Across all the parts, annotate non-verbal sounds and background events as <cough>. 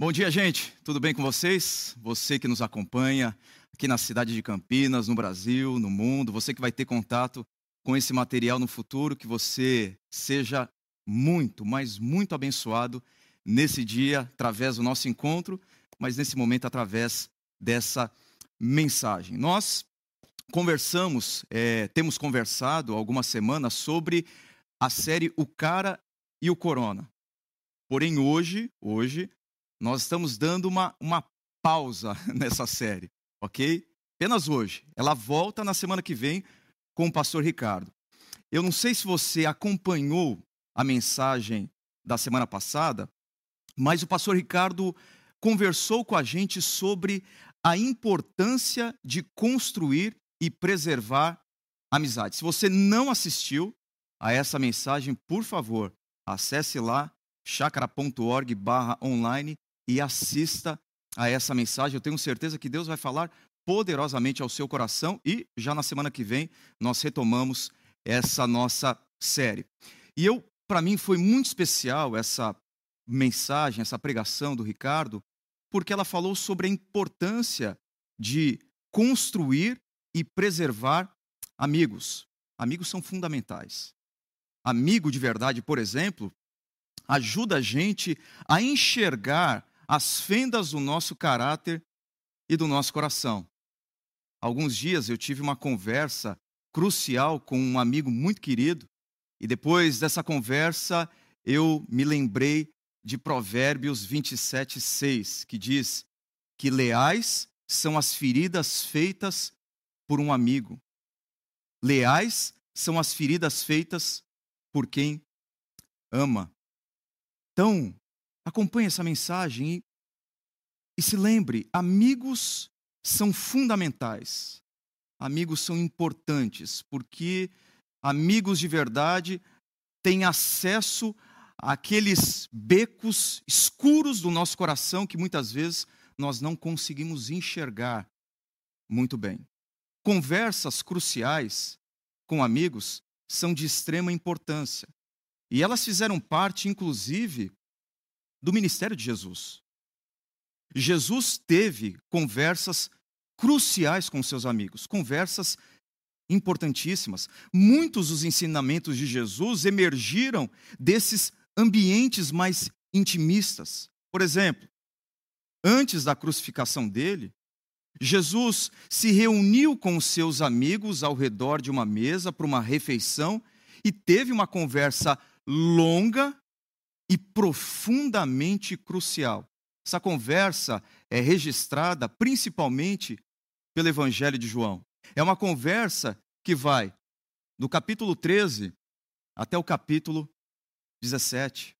Bom dia, gente. Tudo bem com vocês? Você que nos acompanha aqui na cidade de Campinas, no Brasil, no mundo, você que vai ter contato com esse material no futuro, que você seja muito, mas muito abençoado nesse dia, através do nosso encontro, mas nesse momento, através dessa mensagem. Nós conversamos, é, temos conversado algumas semanas sobre a série O Cara e o Corona. Porém, hoje, hoje, nós estamos dando uma, uma pausa <laughs> nessa série, ok? Apenas hoje. Ela volta na semana que vem com o pastor Ricardo. Eu não sei se você acompanhou a mensagem da semana passada, mas o pastor Ricardo conversou com a gente sobre a importância de construir e preservar amizade. Se você não assistiu a essa mensagem, por favor, acesse lá chakra.org/online e assista a essa mensagem. Eu tenho certeza que Deus vai falar poderosamente ao seu coração e já na semana que vem nós retomamos essa nossa série. E eu, para mim, foi muito especial essa mensagem, essa pregação do Ricardo, porque ela falou sobre a importância de construir e preservar amigos. Amigos são fundamentais. Amigo de verdade, por exemplo, ajuda a gente a enxergar as fendas do nosso caráter e do nosso coração. Alguns dias eu tive uma conversa crucial com um amigo muito querido, e depois dessa conversa eu me lembrei de Provérbios 27, 6, que diz que leais são as feridas feitas por um amigo. Leais são as feridas feitas por quem ama. Então, acompanhe essa mensagem e, e se lembre: amigos são fundamentais, amigos são importantes, porque amigos de verdade têm acesso àqueles becos escuros do nosso coração que muitas vezes nós não conseguimos enxergar muito bem. Conversas cruciais com amigos são de extrema importância. E elas fizeram parte, inclusive, do ministério de Jesus. Jesus teve conversas cruciais com seus amigos, conversas importantíssimas. Muitos dos ensinamentos de Jesus emergiram desses ambientes mais intimistas. Por exemplo, antes da crucificação dele, Jesus se reuniu com os seus amigos ao redor de uma mesa para uma refeição e teve uma conversa longa e profundamente crucial. Essa conversa é registrada principalmente pelo Evangelho de João. É uma conversa que vai do capítulo 13 até o capítulo 17.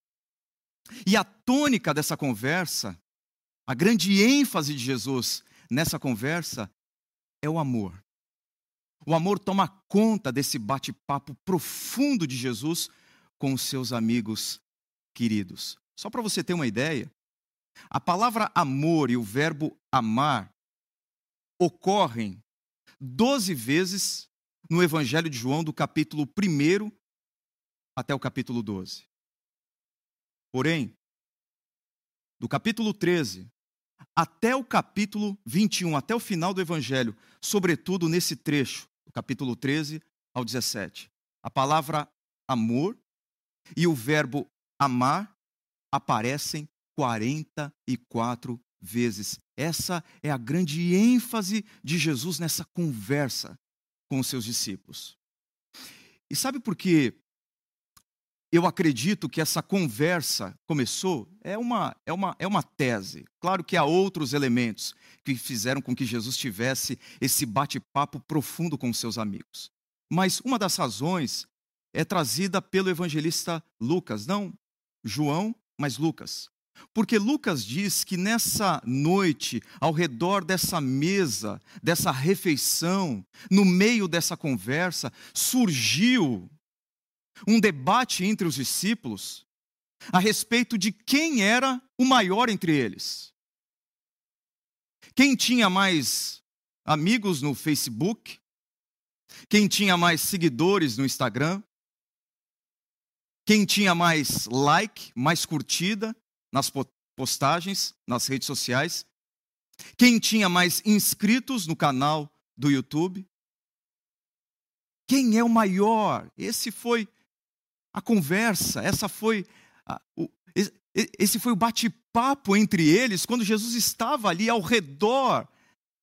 E a tônica dessa conversa, a grande ênfase de Jesus nessa conversa é o amor. O amor toma conta desse bate-papo profundo de Jesus com os seus amigos queridos. Só para você ter uma ideia, a palavra amor e o verbo amar ocorrem 12 vezes no Evangelho de João, do capítulo 1 até o capítulo 12. Porém, do capítulo 13 até o capítulo 21, até o final do Evangelho, sobretudo nesse trecho, do capítulo 13 ao 17, a palavra amor e o verbo amar aparecem 44 vezes. Essa é a grande ênfase de Jesus nessa conversa com os seus discípulos. E sabe por que eu acredito que essa conversa começou? É uma, é, uma, é uma tese. Claro que há outros elementos que fizeram com que Jesus tivesse esse bate-papo profundo com seus amigos. Mas uma das razões é trazida pelo evangelista Lucas, não João, mas Lucas. Porque Lucas diz que nessa noite, ao redor dessa mesa, dessa refeição, no meio dessa conversa, surgiu um debate entre os discípulos a respeito de quem era o maior entre eles. Quem tinha mais amigos no Facebook? Quem tinha mais seguidores no Instagram? Quem tinha mais like, mais curtida nas postagens nas redes sociais, quem tinha mais inscritos no canal do YouTube, quem é o maior? Esse foi a conversa, essa foi a, o, esse foi o bate-papo entre eles quando Jesus estava ali ao redor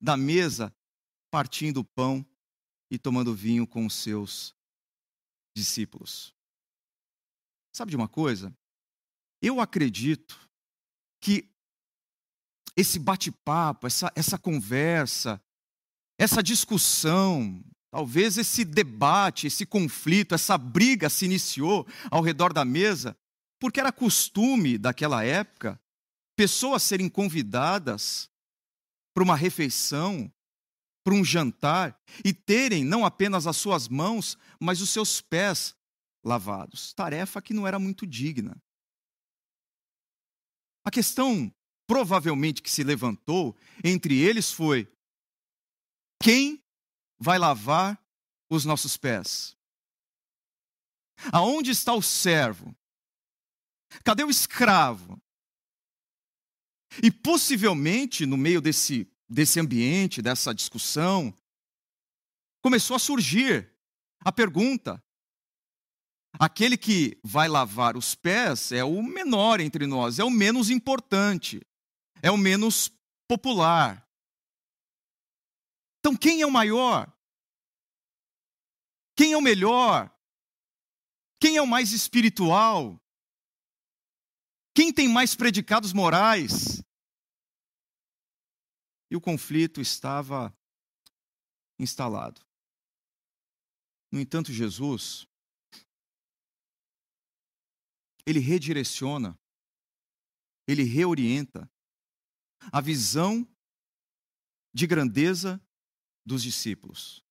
da mesa, partindo o pão e tomando vinho com os seus discípulos. Sabe de uma coisa? Eu acredito que esse bate-papo, essa, essa conversa, essa discussão, talvez esse debate, esse conflito, essa briga se iniciou ao redor da mesa, porque era costume daquela época pessoas serem convidadas para uma refeição, para um jantar, e terem não apenas as suas mãos, mas os seus pés lavados. Tarefa que não era muito digna. A questão provavelmente que se levantou entre eles foi: quem vai lavar os nossos pés? Aonde está o servo? Cadê o escravo? E possivelmente, no meio desse, desse ambiente, dessa discussão, começou a surgir a pergunta: aquele que vai lavar os pés é o menor entre nós, é o menos importante, é o menos popular. Então, quem é o maior? Quem é o melhor? Quem é o mais espiritual? Quem tem mais predicados morais? E o conflito estava instalado. No entanto, Jesus, ele redireciona, ele reorienta a visão de grandeza dos discípulos.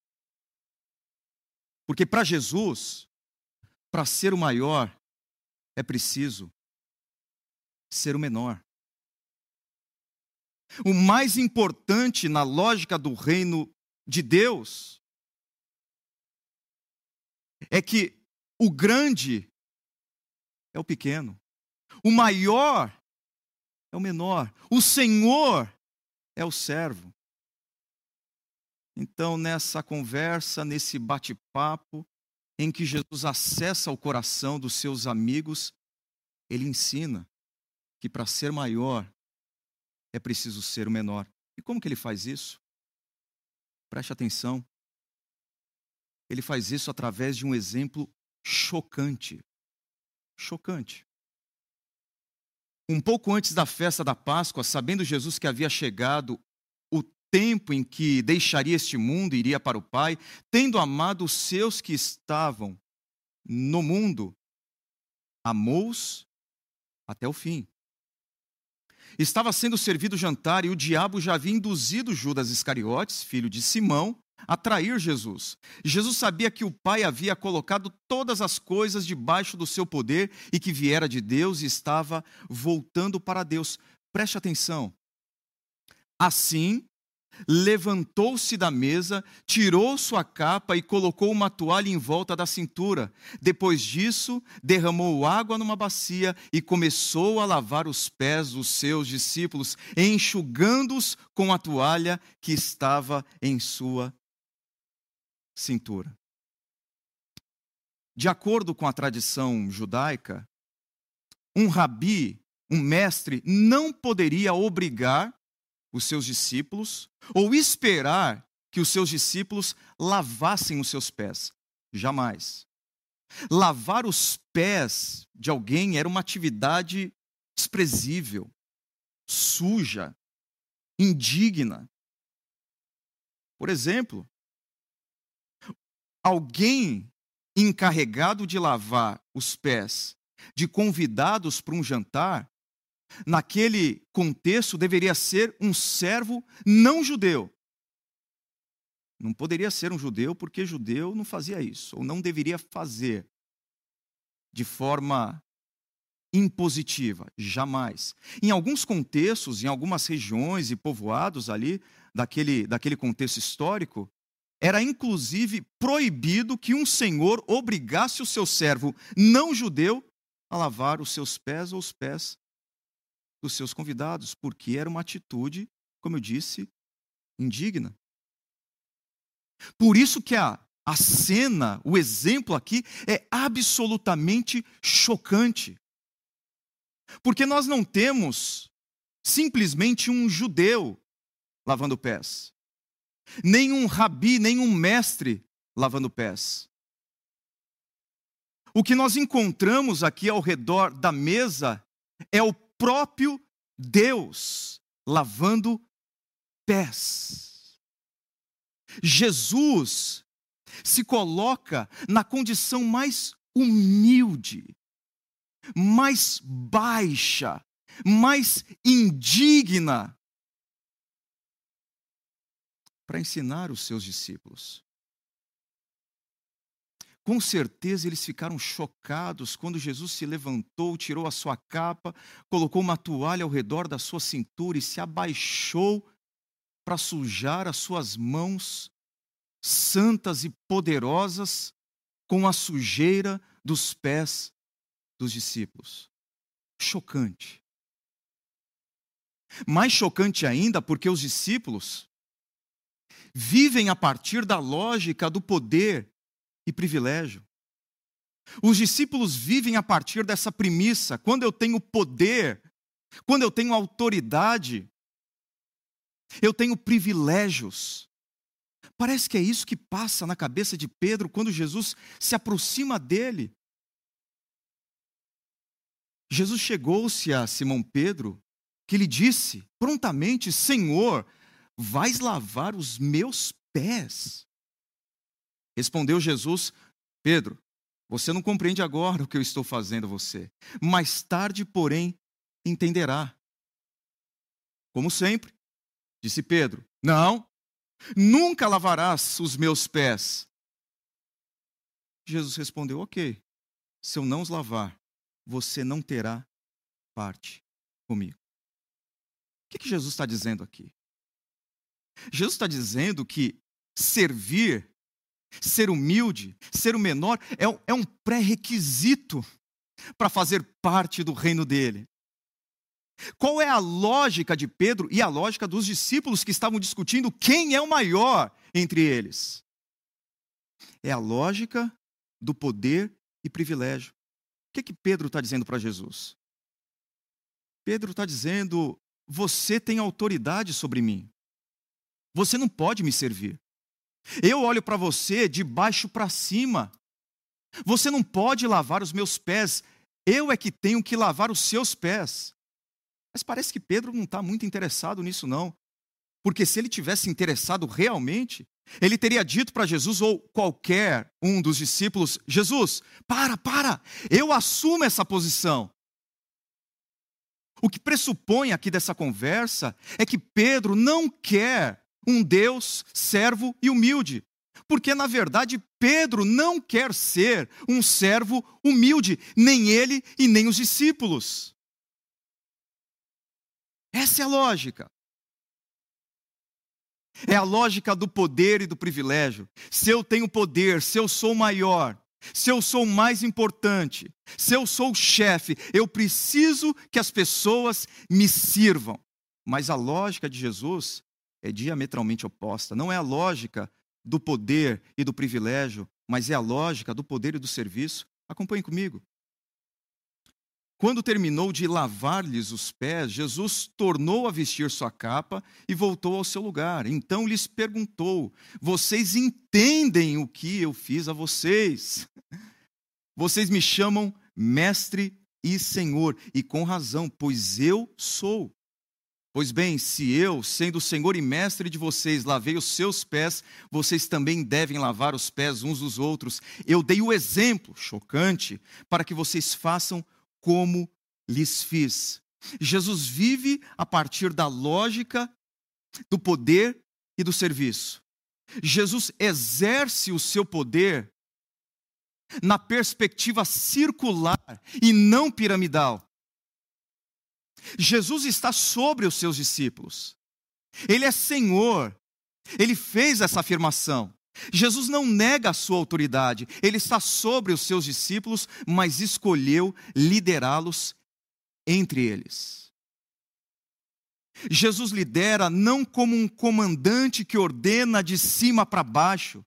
Porque para Jesus, para ser o maior, é preciso ser o menor. O mais importante na lógica do reino de Deus é que o grande é o pequeno, o maior é o menor, o Senhor é o servo. Então, nessa conversa, nesse bate-papo, em que Jesus acessa o coração dos seus amigos, ele ensina que para ser maior é preciso ser o menor. E como que ele faz isso? Preste atenção. Ele faz isso através de um exemplo chocante. Chocante. Um pouco antes da festa da Páscoa, sabendo Jesus que havia chegado o tempo em que deixaria este mundo e iria para o Pai, tendo amado os seus que estavam no mundo, amou-os até o fim. Estava sendo servido o jantar e o diabo já havia induzido Judas Iscariotes, filho de Simão, a trair Jesus. Jesus sabia que o Pai havia colocado todas as coisas debaixo do seu poder e que viera de Deus e estava voltando para Deus. Preste atenção. Assim, levantou-se da mesa, tirou sua capa e colocou uma toalha em volta da cintura. Depois disso, derramou água numa bacia e começou a lavar os pés dos seus discípulos, enxugando-os com a toalha que estava em sua cintura. De acordo com a tradição judaica, um rabi, um mestre, não poderia obrigar os seus discípulos ou esperar que os seus discípulos lavassem os seus pés. Jamais. Lavar os pés de alguém era uma atividade desprezível, suja, indigna. Por exemplo, alguém encarregado de lavar os pés de convidados para um jantar naquele contexto, deveria ser um servo não judeu. Não poderia ser um judeu, porque judeu não fazia isso, ou não deveria fazer de forma impositiva, jamais. Em alguns contextos, em algumas regiões e povoados ali, daquele, daquele contexto histórico, era inclusive proibido que um senhor obrigasse o seu servo não judeu a lavar os seus pés ou os pés dos seus convidados, porque era uma atitude, como eu disse, indigna. Por isso que a, a cena, o exemplo aqui é absolutamente chocante. Porque nós não temos simplesmente um judeu lavando pés, nem um rabi, nem um mestre lavando pés. O que nós encontramos aqui ao redor da mesa é o próprio Deus lavando pés. Jesus se coloca na condição mais humilde, mais baixa, mais indigna para ensinar os seus discípulos. Com certeza eles ficaram chocados quando Jesus se levantou, tirou a sua capa, colocou uma toalha ao redor da sua cintura e se abaixou para sujar as suas mãos santas e poderosas com a sujeira dos pés dos discípulos. Chocante. Mais chocante ainda porque os discípulos vivem a partir da lógica do poder e privilégio. Os discípulos vivem a partir dessa premissa: quando eu tenho poder, quando eu tenho autoridade, eu tenho privilégios. Parece que é isso que passa na cabeça de Pedro quando Jesus se aproxima dele. Jesus chegou-se a Simão Pedro, que lhe disse prontamente: Senhor, vais lavar os meus pés. Respondeu Jesus: Pedro, você não compreende agora o que eu estou fazendo a você. Mais tarde, porém, entenderá. Como sempre, disse Pedro: Não, nunca lavarás os meus pés. Jesus respondeu: Ok, se eu não os lavar, você não terá parte comigo. O que, que Jesus está dizendo aqui? Jesus está dizendo que servir Ser humilde, ser o menor, é, é um pré-requisito para fazer parte do reino dele. Qual é a lógica de Pedro e a lógica dos discípulos que estavam discutindo quem é o maior entre eles? É a lógica do poder e privilégio. O que, que Pedro está dizendo para Jesus? Pedro está dizendo: você tem autoridade sobre mim. Você não pode me servir. Eu olho para você de baixo para cima. Você não pode lavar os meus pés, eu é que tenho que lavar os seus pés. Mas parece que Pedro não está muito interessado nisso, não. Porque se ele tivesse interessado realmente, ele teria dito para Jesus ou qualquer um dos discípulos: Jesus, para, para, eu assumo essa posição. O que pressupõe aqui dessa conversa é que Pedro não quer um Deus servo e humilde. Porque, na verdade, Pedro não quer ser um servo humilde, nem ele e nem os discípulos. Essa é a lógica. É a lógica do poder e do privilégio. Se eu tenho poder, se eu sou maior, se eu sou mais importante, se eu sou chefe, eu preciso que as pessoas me sirvam. Mas a lógica de Jesus é diametralmente oposta. Não é a lógica do poder e do privilégio, mas é a lógica do poder e do serviço. Acompanhe comigo. Quando terminou de lavar-lhes os pés, Jesus tornou a vestir sua capa e voltou ao seu lugar. Então lhes perguntou: Vocês entendem o que eu fiz a vocês? <laughs> Vocês me chamam mestre e senhor, e com razão, pois eu sou. Pois bem, se eu, sendo o Senhor e mestre de vocês, lavei os seus pés, vocês também devem lavar os pés uns dos outros. Eu dei o exemplo, chocante, para que vocês façam como lhes fiz. Jesus vive a partir da lógica do poder e do serviço. Jesus exerce o seu poder na perspectiva circular e não piramidal. Jesus está sobre os seus discípulos. Ele é Senhor. Ele fez essa afirmação. Jesus não nega a sua autoridade, ele está sobre os seus discípulos, mas escolheu liderá-los entre eles. Jesus lidera não como um comandante que ordena de cima para baixo.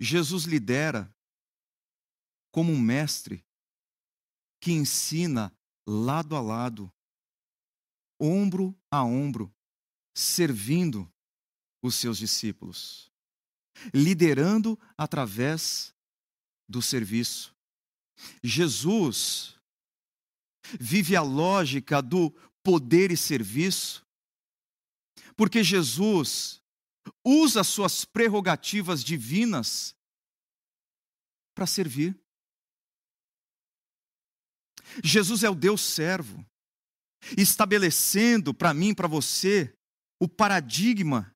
Jesus lidera como um mestre que ensina lado a lado, ombro a ombro, servindo os seus discípulos, liderando através do serviço. Jesus vive a lógica do poder e serviço, porque Jesus usa suas prerrogativas divinas para servir. Jesus é o Deus servo, estabelecendo para mim, para você, o paradigma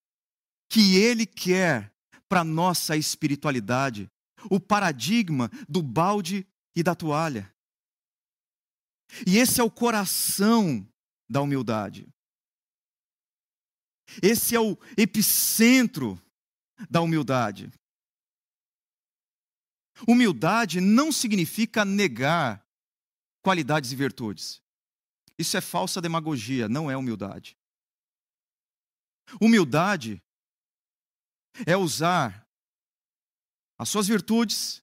que Ele quer para nossa espiritualidade, o paradigma do balde e da toalha. E esse é o coração da humildade. Esse é o epicentro da humildade. Humildade não significa negar qualidades e virtudes. Isso é falsa demagogia, não é humildade. Humildade é usar as suas virtudes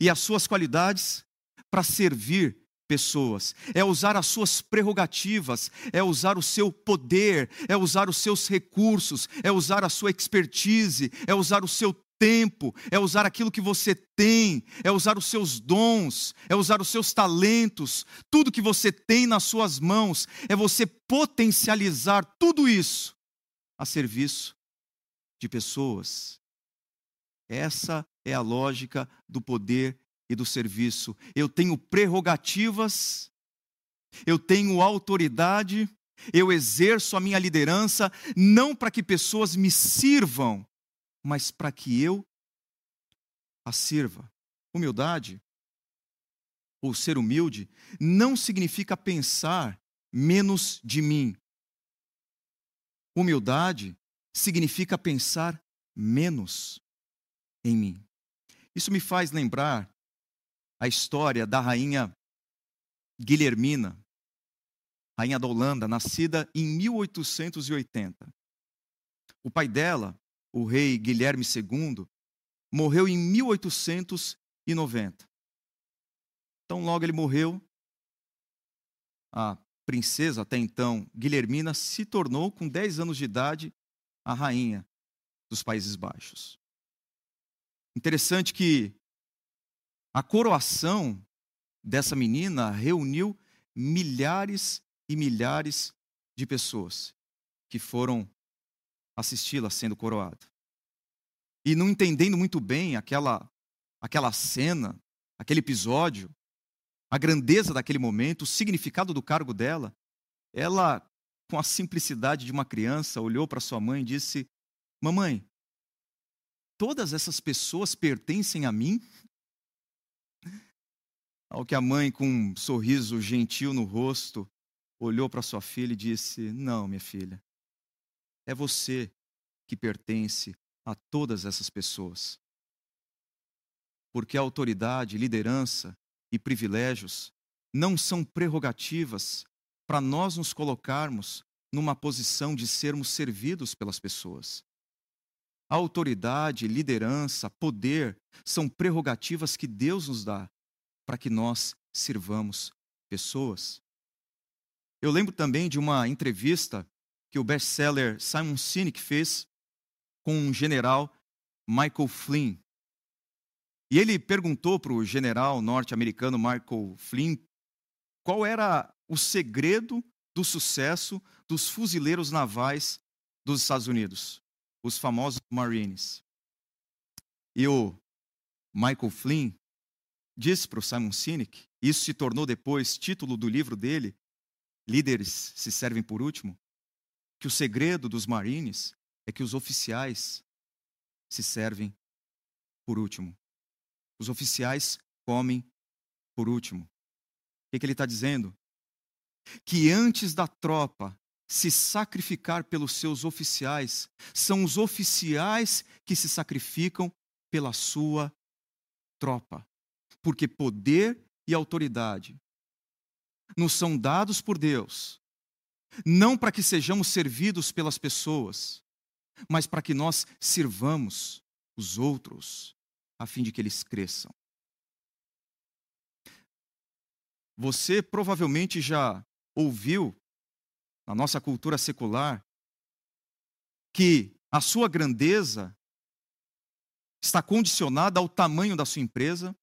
e as suas qualidades para servir pessoas, é usar as suas prerrogativas, é usar o seu poder, é usar os seus recursos, é usar a sua expertise, é usar o seu tempo, é usar aquilo que você tem, é usar os seus dons, é usar os seus talentos, tudo que você tem nas suas mãos, é você potencializar tudo isso a serviço de pessoas. Essa é a lógica do poder e do serviço. Eu tenho prerrogativas, eu tenho autoridade, eu exerço a minha liderança não para que pessoas me sirvam, mas para que eu a sirva. Humildade, ou ser humilde, não significa pensar menos de mim. Humildade significa pensar menos em mim. Isso me faz lembrar a história da rainha Guilhermina, rainha da Holanda, nascida em 1880. O pai dela o rei Guilherme II, morreu em 1890. Então, logo ele morreu, a princesa, até então, Guilhermina, se tornou, com 10 anos de idade, a rainha dos Países Baixos. Interessante que a coroação dessa menina reuniu milhares e milhares de pessoas que foram assisti-la sendo coroada. E não entendendo muito bem aquela, aquela cena, aquele episódio, a grandeza daquele momento, o significado do cargo dela, ela, com a simplicidade de uma criança, olhou para sua mãe e disse: Mamãe, todas essas pessoas pertencem a mim? <laughs> Ao que a mãe, com um sorriso gentil no rosto, olhou para sua filha e disse: Não, minha filha, é você que pertence a todas essas pessoas. Porque a autoridade, liderança e privilégios não são prerrogativas para nós nos colocarmos numa posição de sermos servidos pelas pessoas. A autoridade, liderança, poder são prerrogativas que Deus nos dá para que nós sirvamos pessoas. Eu lembro também de uma entrevista que o best-seller Simon Sinek fez com um general Michael Flynn. E ele perguntou para o general norte-americano Michael Flynn qual era o segredo do sucesso dos fuzileiros navais dos Estados Unidos, os famosos Marines. E o Michael Flynn disse para o Simon Sinek, isso se tornou depois título do livro dele, Líderes se servem por último, que o segredo dos marines é que os oficiais se servem por último. Os oficiais comem por último. O que, que ele está dizendo? Que antes da tropa se sacrificar pelos seus oficiais, são os oficiais que se sacrificam pela sua tropa. Porque poder e autoridade nos são dados por Deus não para que sejamos servidos pelas pessoas, mas para que nós sirvamos os outros, a fim de que eles cresçam. Você provavelmente já ouviu, na nossa cultura secular, que a sua grandeza está condicionada ao tamanho da sua empresa,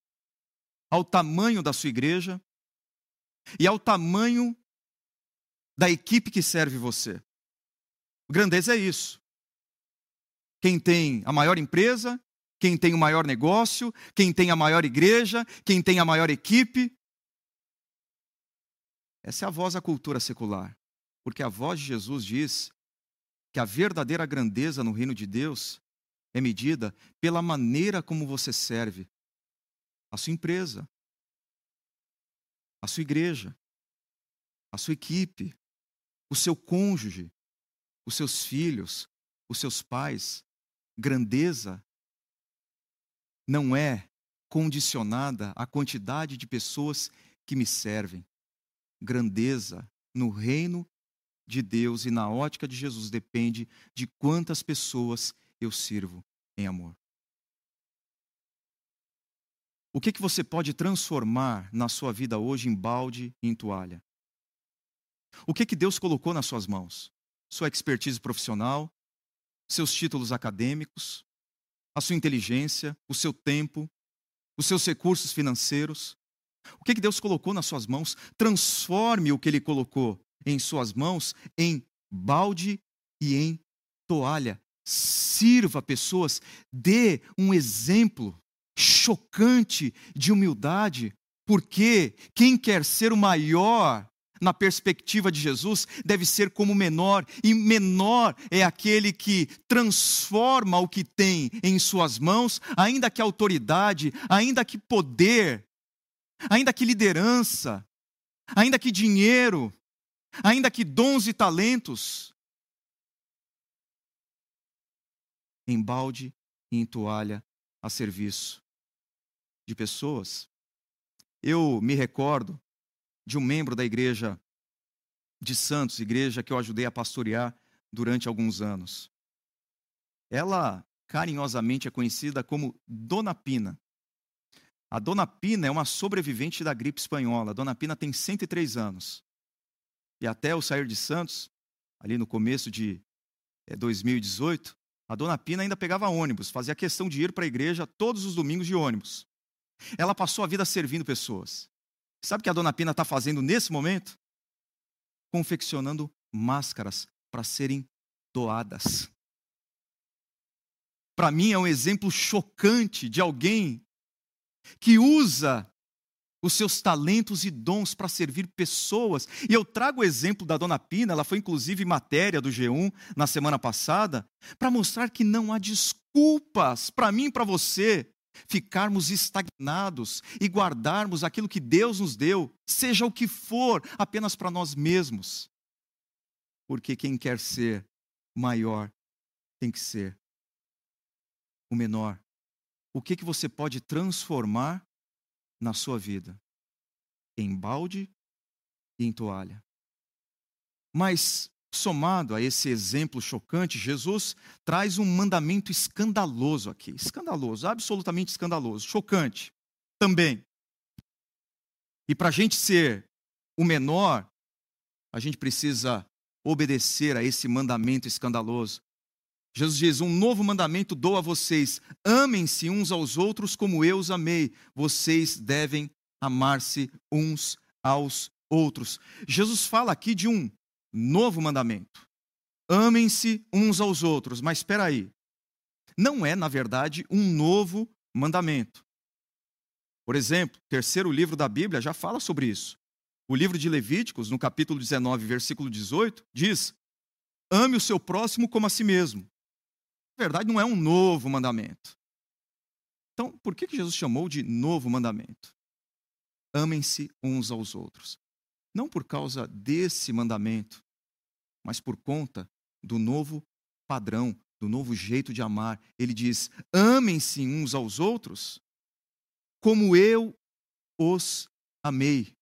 ao tamanho da sua igreja e ao tamanho da equipe que serve você. Grandeza é isso. Quem tem a maior empresa, quem tem o maior negócio, quem tem a maior igreja, quem tem a maior equipe. Essa é a voz da cultura secular. Porque a voz de Jesus diz que a verdadeira grandeza no reino de Deus é medida pela maneira como você serve a sua empresa, a sua igreja, a sua equipe, o seu cônjuge, os seus filhos, os seus pais. Grandeza não é condicionada à quantidade de pessoas que me servem. Grandeza no reino de Deus e na ótica de Jesus depende de quantas pessoas eu sirvo em amor. O que, que você pode transformar na sua vida hoje em balde e em toalha? O que, que Deus colocou nas suas mãos? Sua expertise profissional, seus títulos acadêmicos, a sua inteligência, o seu tempo, os seus recursos financeiros. O que, que Deus colocou nas suas mãos? Transforme o que Ele colocou em suas mãos em balde e em toalha. Sirva pessoas, dê um exemplo chocante de humildade, porque quem quer ser o maior na perspectiva de Jesus, deve ser como menor, e menor é aquele que transforma o que tem em suas mãos, ainda que autoridade, ainda que poder, ainda que liderança, ainda que dinheiro, ainda que dons e talentos, em balde e em toalha a serviço de pessoas. Eu me recordo de um membro da igreja de Santos, igreja que eu ajudei a pastorear durante alguns anos. Ela carinhosamente é conhecida como Dona Pina. A Dona Pina é uma sobrevivente da gripe espanhola. A Dona Pina tem 103 anos. E até eu sair de Santos, ali no começo de 2018, eh, a Dona Pina ainda pegava ônibus, fazia questão de ir para a igreja todos os domingos de ônibus. Ela passou a vida servindo pessoas. Sabe o que a dona Pina está fazendo nesse momento? Confeccionando máscaras para serem doadas. Para mim é um exemplo chocante de alguém que usa os seus talentos e dons para servir pessoas. E eu trago o exemplo da dona Pina, ela foi inclusive matéria do G1 na semana passada, para mostrar que não há desculpas para mim e para você ficarmos estagnados e guardarmos aquilo que Deus nos deu, seja o que for, apenas para nós mesmos. Porque quem quer ser maior tem que ser o menor. O que, que você pode transformar na sua vida? Em balde e em toalha. Mas somado a esse exemplo chocante, Jesus traz um mandamento escandaloso aqui. Escandaloso, absolutamente escandaloso. Chocante também. E para a gente ser o menor, a gente precisa obedecer a esse mandamento escandaloso. Jesus diz: Um novo mandamento dou a vocês: amem-se uns aos outros como eu os amei. Vocês devem amar-se uns aos outros. Jesus fala aqui de um novo mandamento. Amem-se uns aos outros. Mas espera aí. Não é, na verdade, um novo mandamento. Por exemplo, o terceiro livro da Bíblia já fala sobre isso. O livro de Levíticos, no capítulo 19, versículo 18, diz: Ame o seu próximo como a si mesmo. Na verdade, não é um novo mandamento. Então, por que Jesus chamou de novo mandamento? Amem-se uns aos outros. Não por causa desse mandamento, mas por conta do novo padrão, do novo jeito de amar. Ele diz: amem-se uns aos outros como eu os amei.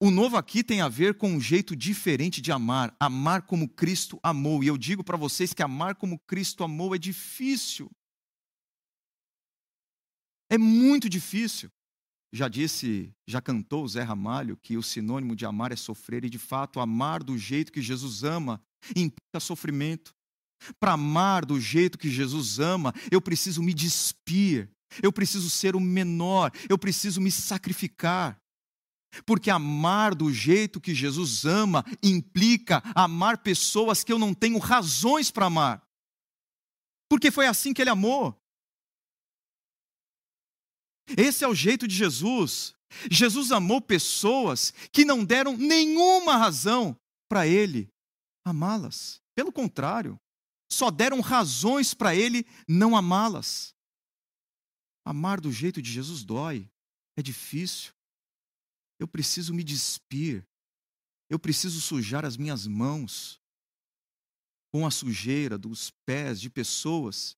O novo aqui tem a ver com um jeito diferente de amar, amar como Cristo amou. E eu digo para vocês que amar como Cristo amou é difícil. É muito difícil. Já disse, já cantou Zé Ramalho que o sinônimo de amar é sofrer, e de fato, amar do jeito que Jesus ama implica sofrimento. Para amar do jeito que Jesus ama, eu preciso me despir, eu preciso ser o menor, eu preciso me sacrificar. Porque amar do jeito que Jesus ama implica amar pessoas que eu não tenho razões para amar. Porque foi assim que ele amou. Esse é o jeito de Jesus. Jesus amou pessoas que não deram nenhuma razão para ele amá-las. Pelo contrário, só deram razões para ele não amá-las. Amar do jeito de Jesus dói, é difícil. Eu preciso me despir. Eu preciso sujar as minhas mãos com a sujeira dos pés de pessoas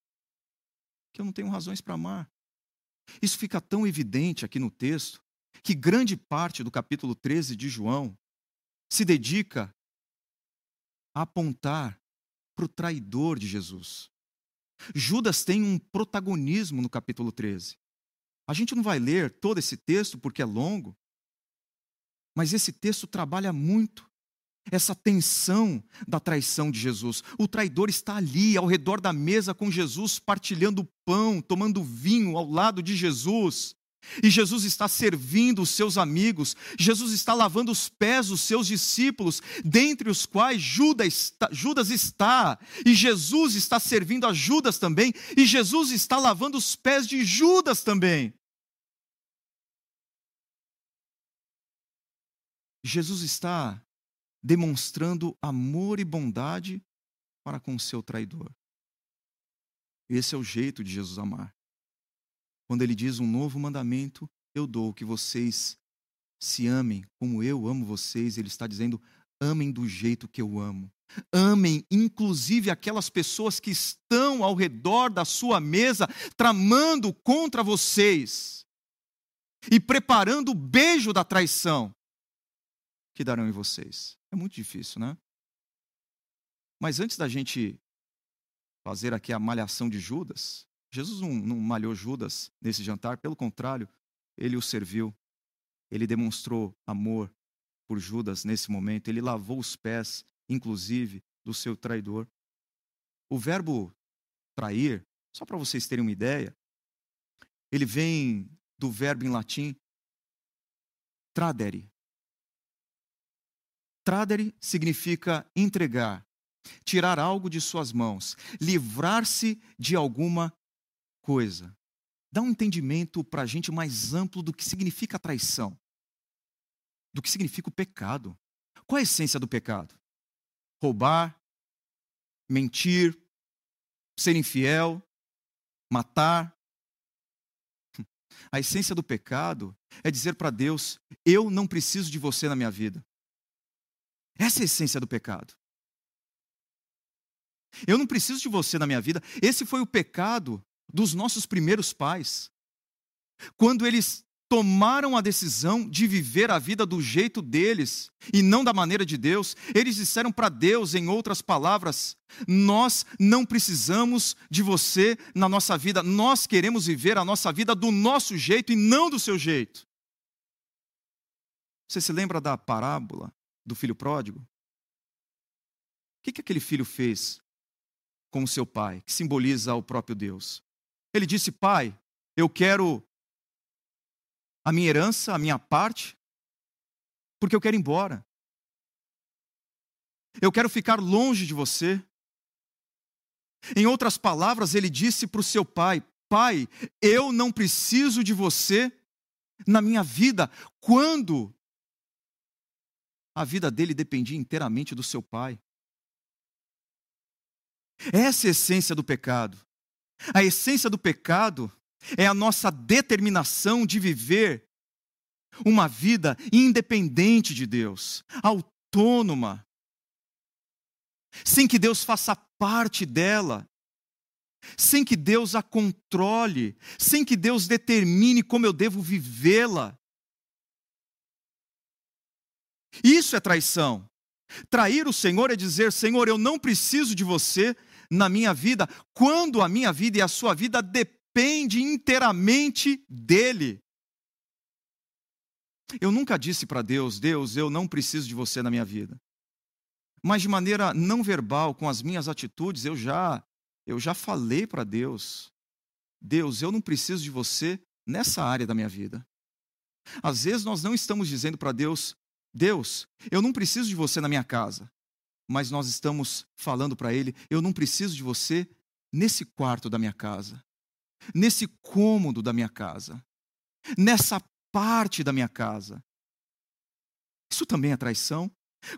que eu não tenho razões para amar. Isso fica tão evidente aqui no texto que grande parte do capítulo 13 de João se dedica a apontar para o traidor de Jesus. Judas tem um protagonismo no capítulo 13. A gente não vai ler todo esse texto porque é longo, mas esse texto trabalha muito essa tensão da traição de Jesus. O traidor está ali, ao redor da mesa com Jesus, partilhando pão, tomando vinho ao lado de Jesus. E Jesus está servindo os seus amigos, Jesus está lavando os pés dos seus discípulos, dentre os quais Judas está, Judas está, e Jesus está servindo a Judas também, e Jesus está lavando os pés de Judas também. Jesus está demonstrando amor e bondade para com o seu traidor. Esse é o jeito de Jesus amar. Quando ele diz um novo mandamento, eu dou que vocês se amem como eu amo vocês, ele está dizendo: amem do jeito que eu amo. Amem, inclusive, aquelas pessoas que estão ao redor da sua mesa tramando contra vocês e preparando o beijo da traição que darão em vocês. É muito difícil, né? Mas antes da gente fazer aqui a malhação de Judas, Jesus não, não malhou Judas nesse jantar, pelo contrário, ele o serviu. Ele demonstrou amor por Judas nesse momento, ele lavou os pés, inclusive, do seu traidor. O verbo trair, só para vocês terem uma ideia, ele vem do verbo em latim tradere, Tradere significa entregar, tirar algo de suas mãos, livrar-se de alguma coisa. Dá um entendimento para a gente mais amplo do que significa traição, do que significa o pecado. Qual a essência do pecado? Roubar, mentir, ser infiel, matar. <laughs> A essência do pecado é dizer para Deus: eu não preciso de você na minha vida. Essa é a essência do pecado. Eu não preciso de você na minha vida. Esse foi o pecado dos nossos primeiros pais. Quando eles tomaram a decisão de viver a vida do jeito deles e não da maneira de Deus, eles disseram para Deus, em outras palavras: Nós não precisamos de você na nossa vida, nós queremos viver a nossa vida do nosso jeito e não do seu jeito. Você se lembra da parábola do filho pródigo? O que, que aquele filho fez com o seu pai, que simboliza o próprio Deus? Ele disse: Pai, eu quero a minha herança, a minha parte, porque eu quero ir embora. Eu quero ficar longe de você. Em outras palavras, ele disse para o seu pai: Pai, eu não preciso de você na minha vida. Quando a vida dele dependia inteiramente do seu pai. Essa é a essência do pecado. A essência do pecado é a nossa determinação de viver uma vida independente de Deus, autônoma, sem que Deus faça parte dela, sem que Deus a controle, sem que Deus determine como eu devo vivê-la. Isso é traição. Trair o Senhor é dizer: Senhor, eu não preciso de você na minha vida, quando a minha vida e a sua vida depende inteiramente dele. Eu nunca disse para Deus: Deus, eu não preciso de você na minha vida. Mas de maneira não verbal, com as minhas atitudes, eu já eu já falei para Deus: Deus, eu não preciso de você nessa área da minha vida. Às vezes nós não estamos dizendo para Deus: Deus, eu não preciso de você na minha casa. Mas nós estamos falando para Ele: eu não preciso de você nesse quarto da minha casa, nesse cômodo da minha casa, nessa parte da minha casa. Isso também é traição.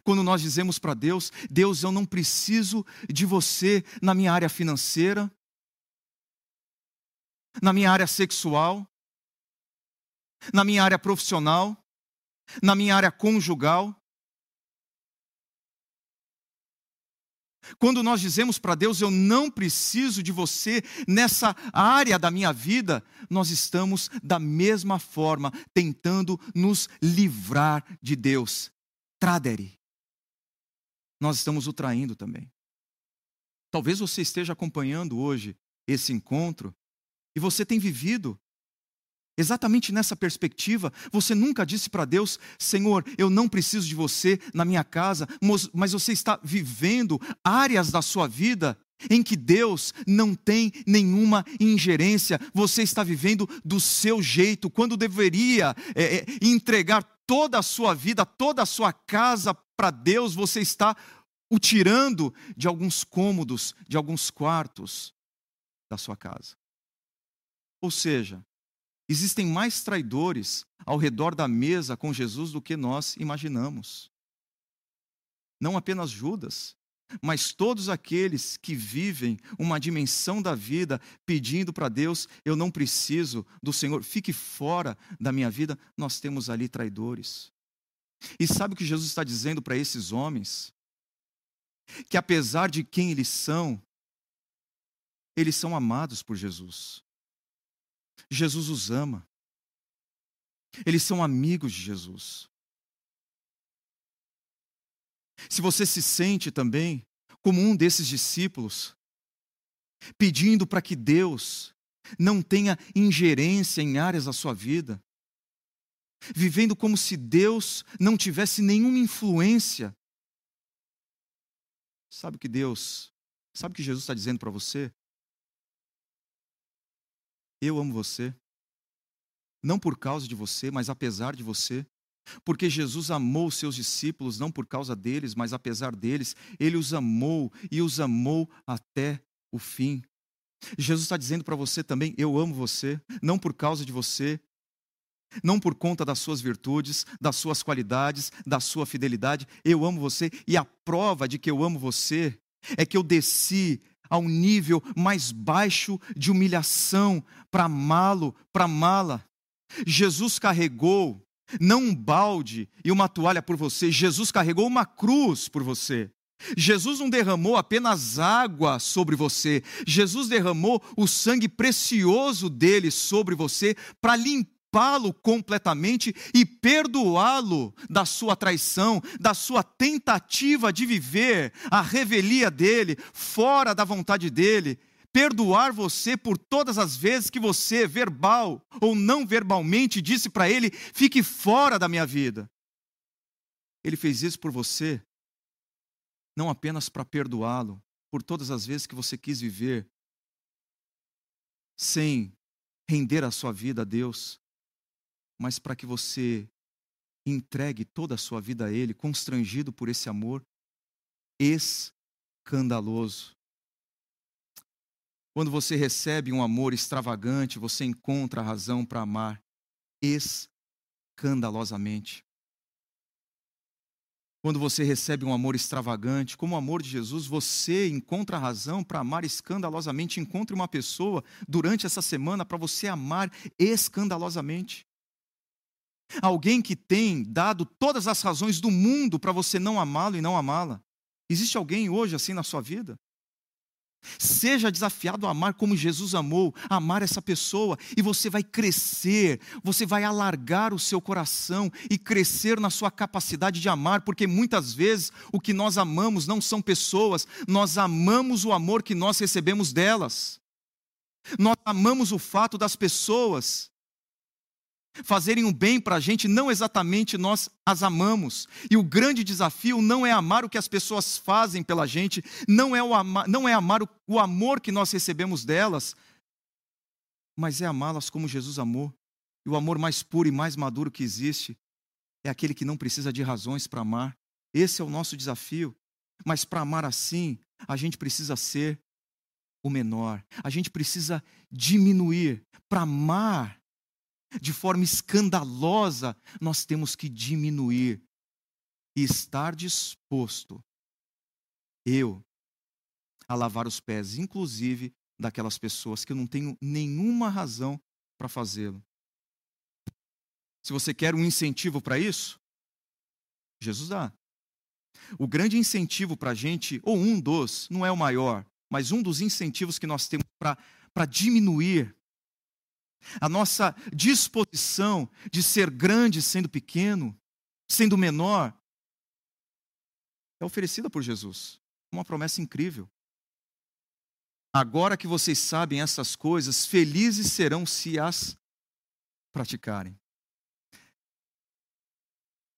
Quando nós dizemos para Deus: Deus, eu não preciso de você na minha área financeira, na minha área sexual, na minha área profissional, na minha área conjugal. Quando nós dizemos para Deus, eu não preciso de você nessa área da minha vida, nós estamos da mesma forma tentando nos livrar de Deus. Tradere. Nós estamos o traindo também. Talvez você esteja acompanhando hoje esse encontro e você tem vivido Exatamente nessa perspectiva, você nunca disse para Deus: Senhor, eu não preciso de você na minha casa, mas você está vivendo áreas da sua vida em que Deus não tem nenhuma ingerência, você está vivendo do seu jeito, quando deveria é, é, entregar toda a sua vida, toda a sua casa para Deus, você está o tirando de alguns cômodos, de alguns quartos da sua casa. Ou seja, Existem mais traidores ao redor da mesa com Jesus do que nós imaginamos. Não apenas Judas, mas todos aqueles que vivem uma dimensão da vida pedindo para Deus, eu não preciso do Senhor, fique fora da minha vida, nós temos ali traidores. E sabe o que Jesus está dizendo para esses homens? Que apesar de quem eles são, eles são amados por Jesus. Jesus os ama. Eles são amigos de Jesus. Se você se sente também como um desses discípulos, pedindo para que Deus não tenha ingerência em áreas da sua vida, vivendo como se Deus não tivesse nenhuma influência. Sabe o que Deus, sabe que Jesus está dizendo para você? Eu amo você. Não por causa de você, mas apesar de você. Porque Jesus amou os seus discípulos não por causa deles, mas apesar deles, ele os amou e os amou até o fim. Jesus está dizendo para você também: Eu amo você, não por causa de você, não por conta das suas virtudes, das suas qualidades, da sua fidelidade. Eu amo você e a prova de que eu amo você é que eu desci ao nível mais baixo de humilhação para amá-lo, para amá-la. Jesus carregou não um balde e uma toalha por você, Jesus carregou uma cruz por você. Jesus não derramou apenas água sobre você, Jesus derramou o sangue precioso dele sobre você para limpar limpá-lo completamente e perdoá-lo da sua traição, da sua tentativa de viver a revelia dele, fora da vontade dele. Perdoar você por todas as vezes que você, verbal ou não verbalmente, disse para ele: fique fora da minha vida. Ele fez isso por você, não apenas para perdoá-lo, por todas as vezes que você quis viver sem render a sua vida a Deus, mas para que você entregue toda a sua vida a Ele, constrangido por esse amor escandaloso. Quando você recebe um amor extravagante, você encontra a razão para amar escandalosamente. Quando você recebe um amor extravagante, como o amor de Jesus, você encontra a razão para amar escandalosamente. Encontre uma pessoa durante essa semana para você amar escandalosamente. Alguém que tem dado todas as razões do mundo para você não amá-lo e não amá-la. Existe alguém hoje assim na sua vida? Seja desafiado a amar como Jesus amou, amar essa pessoa, e você vai crescer, você vai alargar o seu coração e crescer na sua capacidade de amar, porque muitas vezes o que nós amamos não são pessoas, nós amamos o amor que nós recebemos delas. Nós amamos o fato das pessoas fazerem um bem para a gente, não exatamente nós as amamos. E o grande desafio não é amar o que as pessoas fazem pela gente, não é, o ama, não é amar o, o amor que nós recebemos delas, mas é amá-las como Jesus amou. E o amor mais puro e mais maduro que existe é aquele que não precisa de razões para amar. Esse é o nosso desafio. Mas para amar assim, a gente precisa ser o menor. A gente precisa diminuir. Para amar de forma escandalosa, nós temos que diminuir e estar disposto, eu, a lavar os pés, inclusive daquelas pessoas que eu não tenho nenhuma razão para fazê-lo. Se você quer um incentivo para isso, Jesus dá. O grande incentivo para a gente, ou um dos, não é o maior, mas um dos incentivos que nós temos para diminuir a nossa disposição de ser grande sendo pequeno, sendo menor, é oferecida por Jesus. Uma promessa incrível. Agora que vocês sabem essas coisas, felizes serão se as praticarem.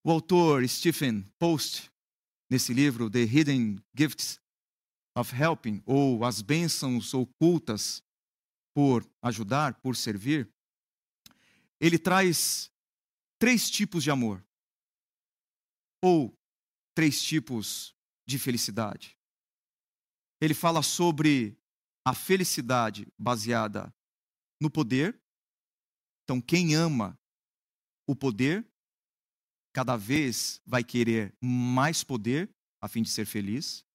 O autor Stephen Post, nesse livro The Hidden Gifts of Helping, ou As Bênçãos Ocultas por ajudar, por servir, ele traz três tipos de amor, ou três tipos de felicidade. Ele fala sobre a felicidade baseada no poder. Então, quem ama o poder, cada vez vai querer mais poder a fim de ser feliz.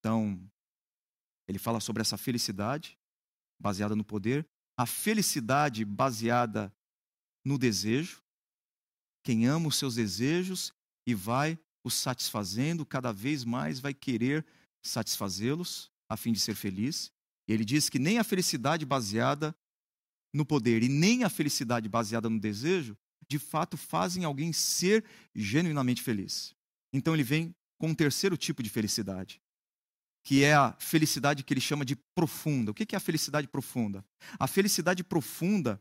Então, ele fala sobre essa felicidade baseada no poder, a felicidade baseada no desejo. Quem ama os seus desejos e vai os satisfazendo, cada vez mais vai querer satisfazê-los a fim de ser feliz. E ele diz que nem a felicidade baseada no poder e nem a felicidade baseada no desejo, de fato fazem alguém ser genuinamente feliz. Então ele vem com um terceiro tipo de felicidade, que é a felicidade que ele chama de profunda. O que é a felicidade profunda? A felicidade profunda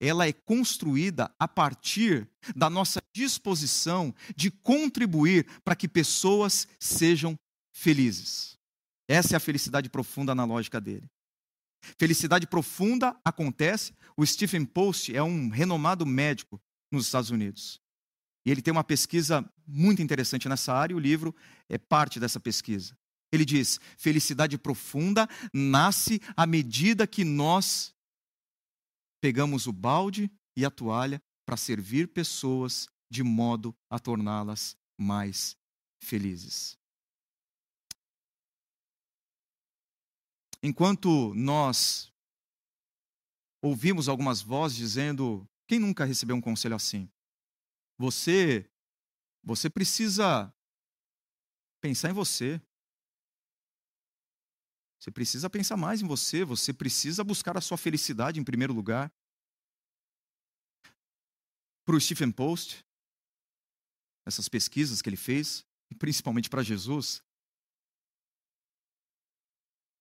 ela é construída a partir da nossa disposição de contribuir para que pessoas sejam felizes. Essa é a felicidade profunda na lógica dele. Felicidade profunda acontece. O Stephen Post é um renomado médico nos Estados Unidos. E ele tem uma pesquisa muito interessante nessa área, e o livro é parte dessa pesquisa. Ele diz: felicidade profunda nasce à medida que nós pegamos o balde e a toalha para servir pessoas de modo a torná-las mais felizes. Enquanto nós ouvimos algumas vozes dizendo: quem nunca recebeu um conselho assim? Você você precisa pensar em você. Você precisa pensar mais em você, você precisa buscar a sua felicidade em primeiro lugar. Para o Stephen Post, essas pesquisas que ele fez, e principalmente para Jesus,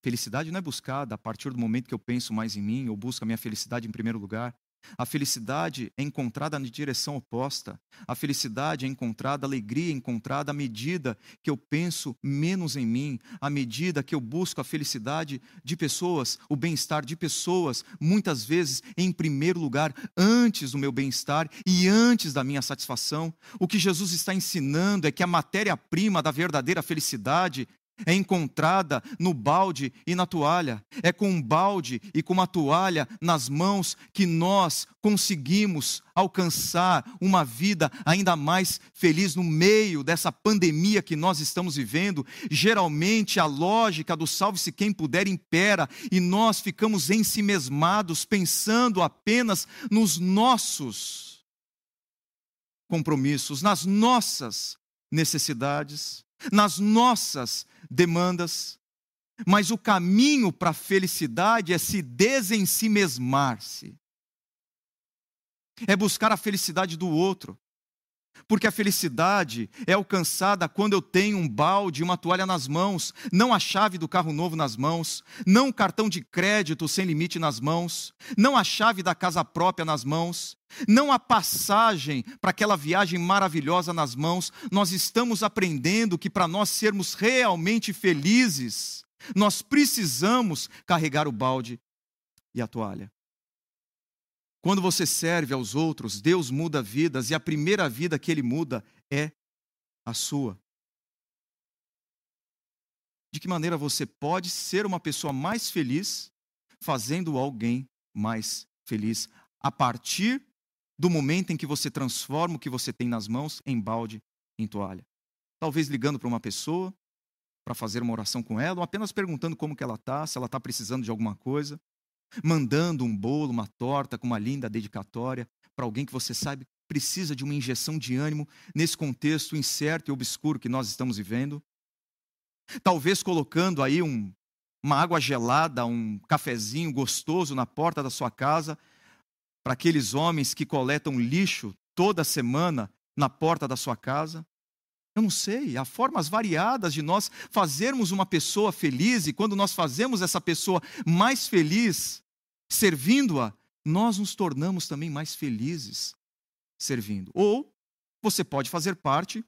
felicidade não é buscada a partir do momento que eu penso mais em mim, ou busco a minha felicidade em primeiro lugar. A felicidade é encontrada na direção oposta. A felicidade é encontrada, a alegria é encontrada à medida que eu penso menos em mim, à medida que eu busco a felicidade de pessoas, o bem-estar de pessoas, muitas vezes em primeiro lugar, antes do meu bem-estar e antes da minha satisfação. O que Jesus está ensinando é que a matéria-prima da verdadeira felicidade é encontrada no balde e na toalha. É com um balde e com uma toalha nas mãos que nós conseguimos alcançar uma vida ainda mais feliz no meio dessa pandemia que nós estamos vivendo. Geralmente a lógica do salve-se quem puder impera e nós ficamos ensimesmados pensando apenas nos nossos compromissos, nas nossas necessidades, nas nossas demandas. Mas o caminho para a felicidade é se desensimesmar-se. É buscar a felicidade do outro. Porque a felicidade é alcançada quando eu tenho um balde e uma toalha nas mãos, não a chave do carro novo nas mãos, não um cartão de crédito sem limite nas mãos, não a chave da casa própria nas mãos, não a passagem para aquela viagem maravilhosa nas mãos. Nós estamos aprendendo que para nós sermos realmente felizes, nós precisamos carregar o balde e a toalha. Quando você serve aos outros, Deus muda vidas e a primeira vida que Ele muda é a sua. De que maneira você pode ser uma pessoa mais feliz fazendo alguém mais feliz a partir do momento em que você transforma o que você tem nas mãos em balde, em toalha? Talvez ligando para uma pessoa para fazer uma oração com ela, ou apenas perguntando como que ela está, se ela está precisando de alguma coisa mandando um bolo, uma torta com uma linda dedicatória para alguém que você sabe precisa de uma injeção de ânimo nesse contexto incerto e obscuro que nós estamos vivendo. Talvez colocando aí um, uma água gelada, um cafezinho gostoso na porta da sua casa, para aqueles homens que coletam lixo toda semana na porta da sua casa. Eu não sei, há formas variadas de nós fazermos uma pessoa feliz, e quando nós fazemos essa pessoa mais feliz, servindo-a, nós nos tornamos também mais felizes servindo. Ou você pode fazer parte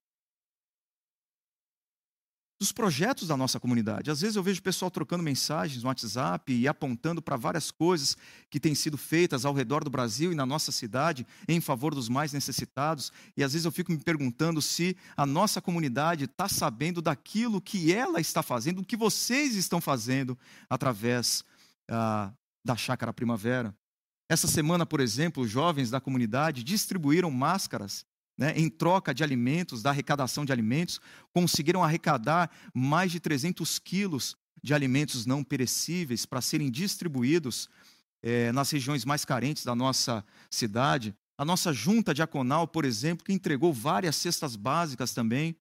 dos projetos da nossa comunidade. Às vezes eu vejo o pessoal trocando mensagens no WhatsApp e apontando para várias coisas que têm sido feitas ao redor do Brasil e na nossa cidade em favor dos mais necessitados. E às vezes eu fico me perguntando se a nossa comunidade está sabendo daquilo que ela está fazendo, o que vocês estão fazendo através ah, da Chácara Primavera. Essa semana, por exemplo, os jovens da comunidade distribuíram máscaras né, em troca de alimentos, da arrecadação de alimentos, conseguiram arrecadar mais de 300 quilos de alimentos não perecíveis para serem distribuídos é, nas regiões mais carentes da nossa cidade. A nossa junta diaconal, por exemplo, que entregou várias cestas básicas também,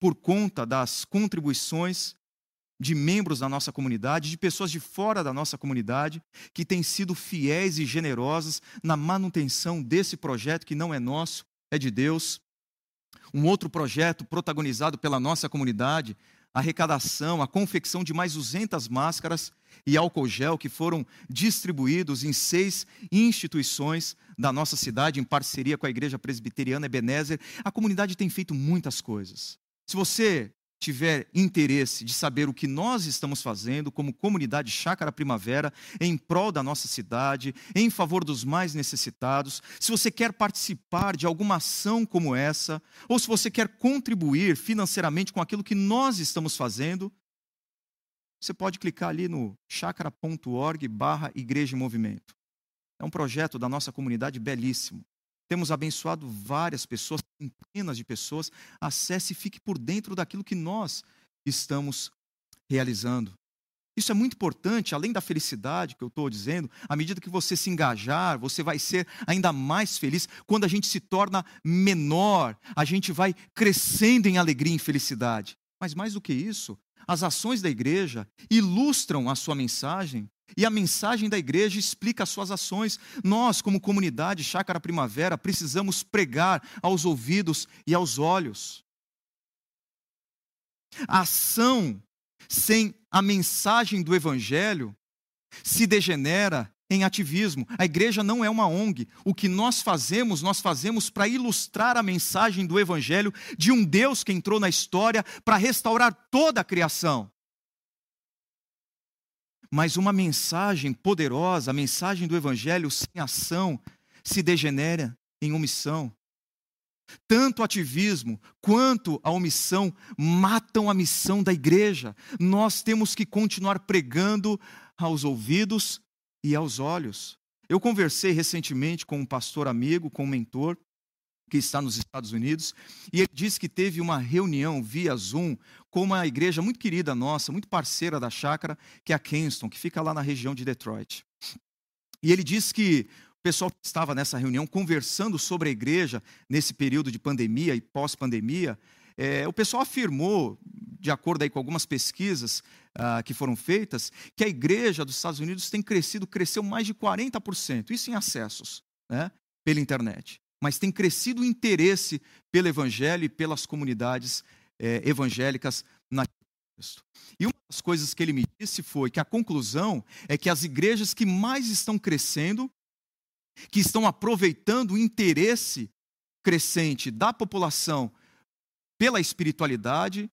por conta das contribuições de membros da nossa comunidade, de pessoas de fora da nossa comunidade, que têm sido fiéis e generosas na manutenção desse projeto que não é nosso, é de Deus. Um outro projeto protagonizado pela nossa comunidade, a arrecadação, a confecção de mais 200 máscaras e álcool gel que foram distribuídos em seis instituições da nossa cidade, em parceria com a Igreja Presbiteriana Ebenezer. A comunidade tem feito muitas coisas. Se você tiver interesse de saber o que nós estamos fazendo como comunidade Chácara Primavera em prol da nossa cidade, em favor dos mais necessitados, se você quer participar de alguma ação como essa, ou se você quer contribuir financeiramente com aquilo que nós estamos fazendo, você pode clicar ali no chácara.org barra Igreja em Movimento. É um projeto da nossa comunidade belíssimo. Temos abençoado várias pessoas, centenas de pessoas. Acesse e fique por dentro daquilo que nós estamos realizando. Isso é muito importante, além da felicidade que eu estou dizendo, à medida que você se engajar, você vai ser ainda mais feliz. Quando a gente se torna menor, a gente vai crescendo em alegria e felicidade. Mas mais do que isso, as ações da igreja ilustram a sua mensagem e a mensagem da igreja explica as suas ações. Nós, como comunidade Chácara Primavera, precisamos pregar aos ouvidos e aos olhos. A ação sem a mensagem do evangelho se degenera em ativismo. A igreja não é uma ONG. O que nós fazemos, nós fazemos para ilustrar a mensagem do evangelho de um Deus que entrou na história para restaurar toda a criação mas uma mensagem poderosa, a mensagem do Evangelho sem ação, se degenera em omissão. Tanto o ativismo quanto a omissão matam a missão da igreja. Nós temos que continuar pregando aos ouvidos e aos olhos. Eu conversei recentemente com um pastor amigo, com um mentor, que está nos Estados Unidos, e ele disse que teve uma reunião via Zoom com uma igreja muito querida nossa, muito parceira da chácara, que é a Kingston, que fica lá na região de Detroit. E ele disse que o pessoal que estava nessa reunião conversando sobre a igreja nesse período de pandemia e pós-pandemia, é, o pessoal afirmou, de acordo aí com algumas pesquisas uh, que foram feitas, que a igreja dos Estados Unidos tem crescido, cresceu mais de 40%, isso em acessos, né, pela internet. Mas tem crescido o interesse pelo evangelho e pelas comunidades é, evangélicas na e uma das coisas que ele me disse foi que a conclusão é que as igrejas que mais estão crescendo, que estão aproveitando o interesse crescente da população pela espiritualidade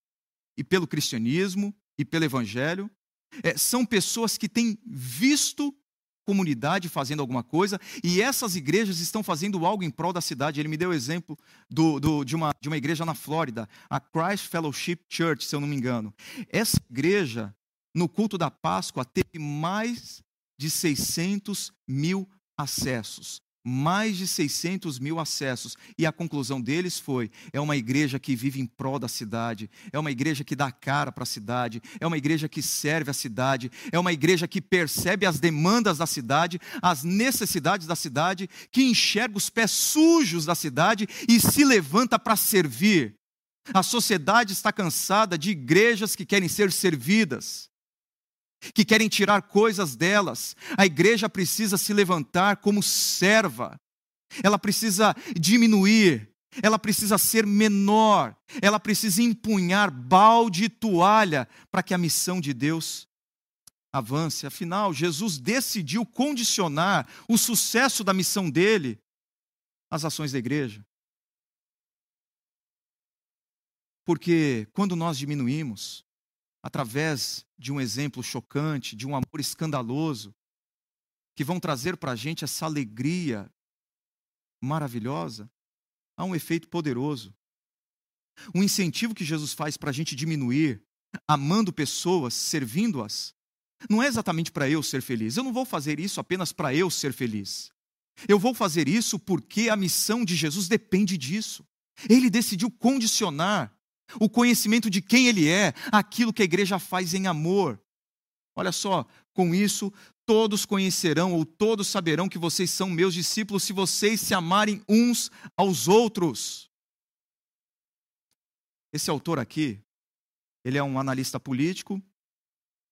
e pelo cristianismo e pelo evangelho, é, são pessoas que têm visto comunidade fazendo alguma coisa e essas igrejas estão fazendo algo em prol da cidade. Ele me deu o exemplo do, do, de, uma, de uma igreja na Flórida, a Christ Fellowship Church, se eu não me engano. Essa igreja, no culto da Páscoa, teve mais de 600 mil acessos mais de 600 mil acessos. E a conclusão deles foi: é uma igreja que vive em prol da cidade, é uma igreja que dá cara para a cidade, é uma igreja que serve a cidade, é uma igreja que percebe as demandas da cidade, as necessidades da cidade, que enxerga os pés sujos da cidade e se levanta para servir. A sociedade está cansada de igrejas que querem ser servidas que querem tirar coisas delas. A igreja precisa se levantar como serva, ela precisa diminuir, ela precisa ser menor, ela precisa empunhar balde e toalha para que a missão de Deus avance. Afinal, Jesus decidiu condicionar o sucesso da missão dele às ações da igreja. Porque quando nós diminuímos, através de um exemplo chocante, de um amor escandaloso, que vão trazer para a gente essa alegria maravilhosa, há um efeito poderoso. Um incentivo que Jesus faz para a gente diminuir, amando pessoas, servindo-as, não é exatamente para eu ser feliz. Eu não vou fazer isso apenas para eu ser feliz. Eu vou fazer isso porque a missão de Jesus depende disso. Ele decidiu condicionar o conhecimento de quem Ele é, aquilo que a igreja faz em amor. Olha só, com isso todos conhecerão ou todos saberão que vocês são meus discípulos se vocês se amarem uns aos outros. Esse autor aqui, ele é um analista político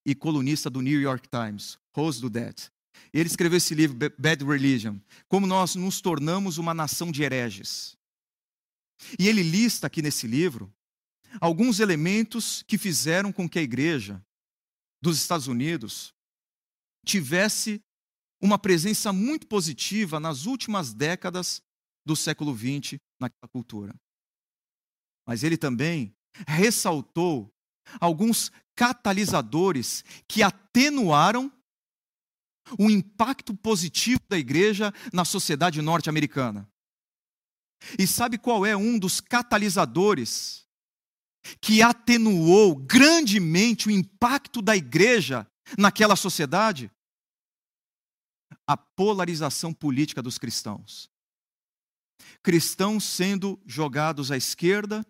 e colunista do New York Times, Rose Dudet. Ele escreveu esse livro, Bad Religion, como nós nos tornamos uma nação de hereges. E ele lista aqui nesse livro alguns elementos que fizeram com que a igreja dos Estados Unidos tivesse uma presença muito positiva nas últimas décadas do século XX naquela cultura. Mas ele também ressaltou alguns catalisadores que atenuaram o impacto positivo da igreja na sociedade norte-americana. E sabe qual é um dos catalisadores que atenuou grandemente o impacto da igreja naquela sociedade? A polarização política dos cristãos. Cristãos sendo jogados à esquerda,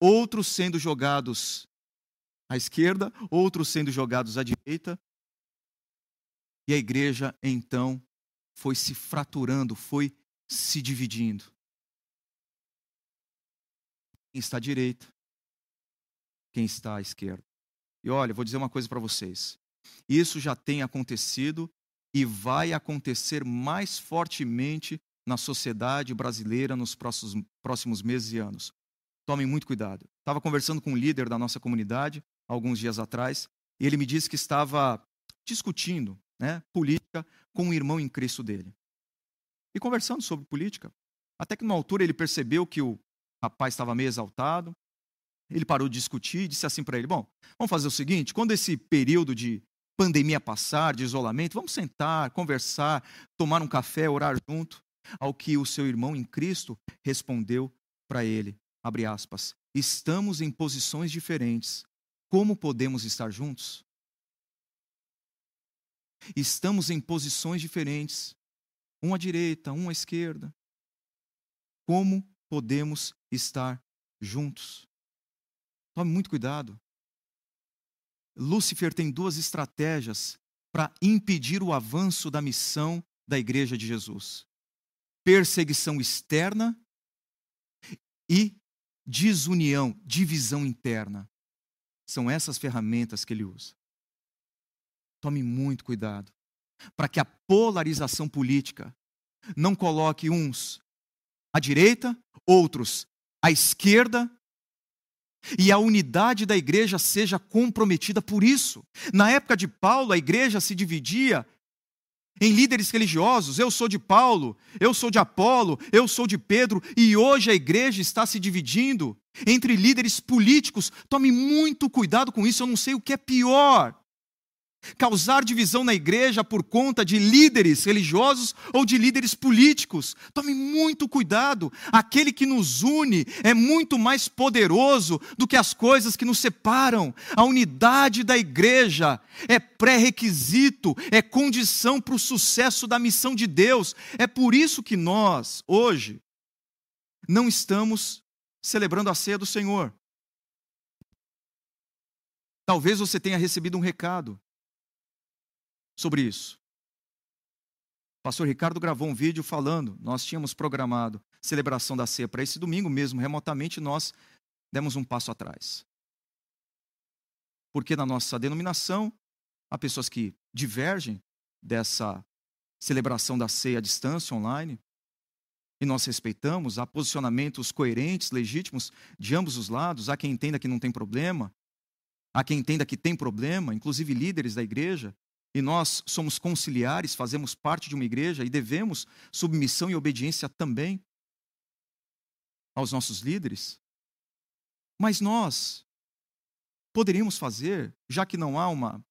outros sendo jogados à esquerda, outros sendo jogados à direita. E a igreja, então, foi se fraturando, foi se dividindo. Quem está à direita, quem está à esquerda. E olha, vou dizer uma coisa para vocês. Isso já tem acontecido e vai acontecer mais fortemente na sociedade brasileira nos próximos, próximos meses e anos. Tomem muito cuidado. Estava conversando com um líder da nossa comunidade alguns dias atrás e ele me disse que estava discutindo né, política com um irmão em Cristo dele. E conversando sobre política. Até que numa altura ele percebeu que o rapaz estava meio exaltado ele parou de discutir e disse assim para ele: Bom, vamos fazer o seguinte: quando esse período de pandemia passar, de isolamento, vamos sentar, conversar, tomar um café, orar junto. Ao que o seu irmão em Cristo respondeu para ele, abre aspas, estamos em posições diferentes. Como podemos estar juntos? Estamos em posições diferentes, um à direita, um à esquerda. Como podemos estar juntos? Tome muito cuidado. Lúcifer tem duas estratégias para impedir o avanço da missão da igreja de Jesus: perseguição externa e desunião, divisão interna. São essas ferramentas que ele usa. Tome muito cuidado para que a polarização política não coloque uns à direita, outros à esquerda, e a unidade da igreja seja comprometida por isso. Na época de Paulo, a igreja se dividia em líderes religiosos. Eu sou de Paulo, eu sou de Apolo, eu sou de Pedro, e hoje a igreja está se dividindo entre líderes políticos. Tome muito cuidado com isso, eu não sei o que é pior causar divisão na igreja por conta de líderes religiosos ou de líderes políticos. Tome muito cuidado. Aquele que nos une é muito mais poderoso do que as coisas que nos separam. A unidade da igreja é pré-requisito, é condição para o sucesso da missão de Deus. É por isso que nós, hoje, não estamos celebrando a ceia do Senhor. Talvez você tenha recebido um recado sobre isso. O pastor Ricardo gravou um vídeo falando, nós tínhamos programado celebração da ceia para esse domingo mesmo, remotamente nós demos um passo atrás. Porque na nossa denominação, há pessoas que divergem dessa celebração da ceia à distância online, e nós respeitamos, há posicionamentos coerentes, legítimos de ambos os lados, há quem entenda que não tem problema, há quem entenda que tem problema, inclusive líderes da igreja, e nós somos conciliares, fazemos parte de uma igreja e devemos submissão e obediência também aos nossos líderes. Mas nós poderíamos fazer, já que não há uma,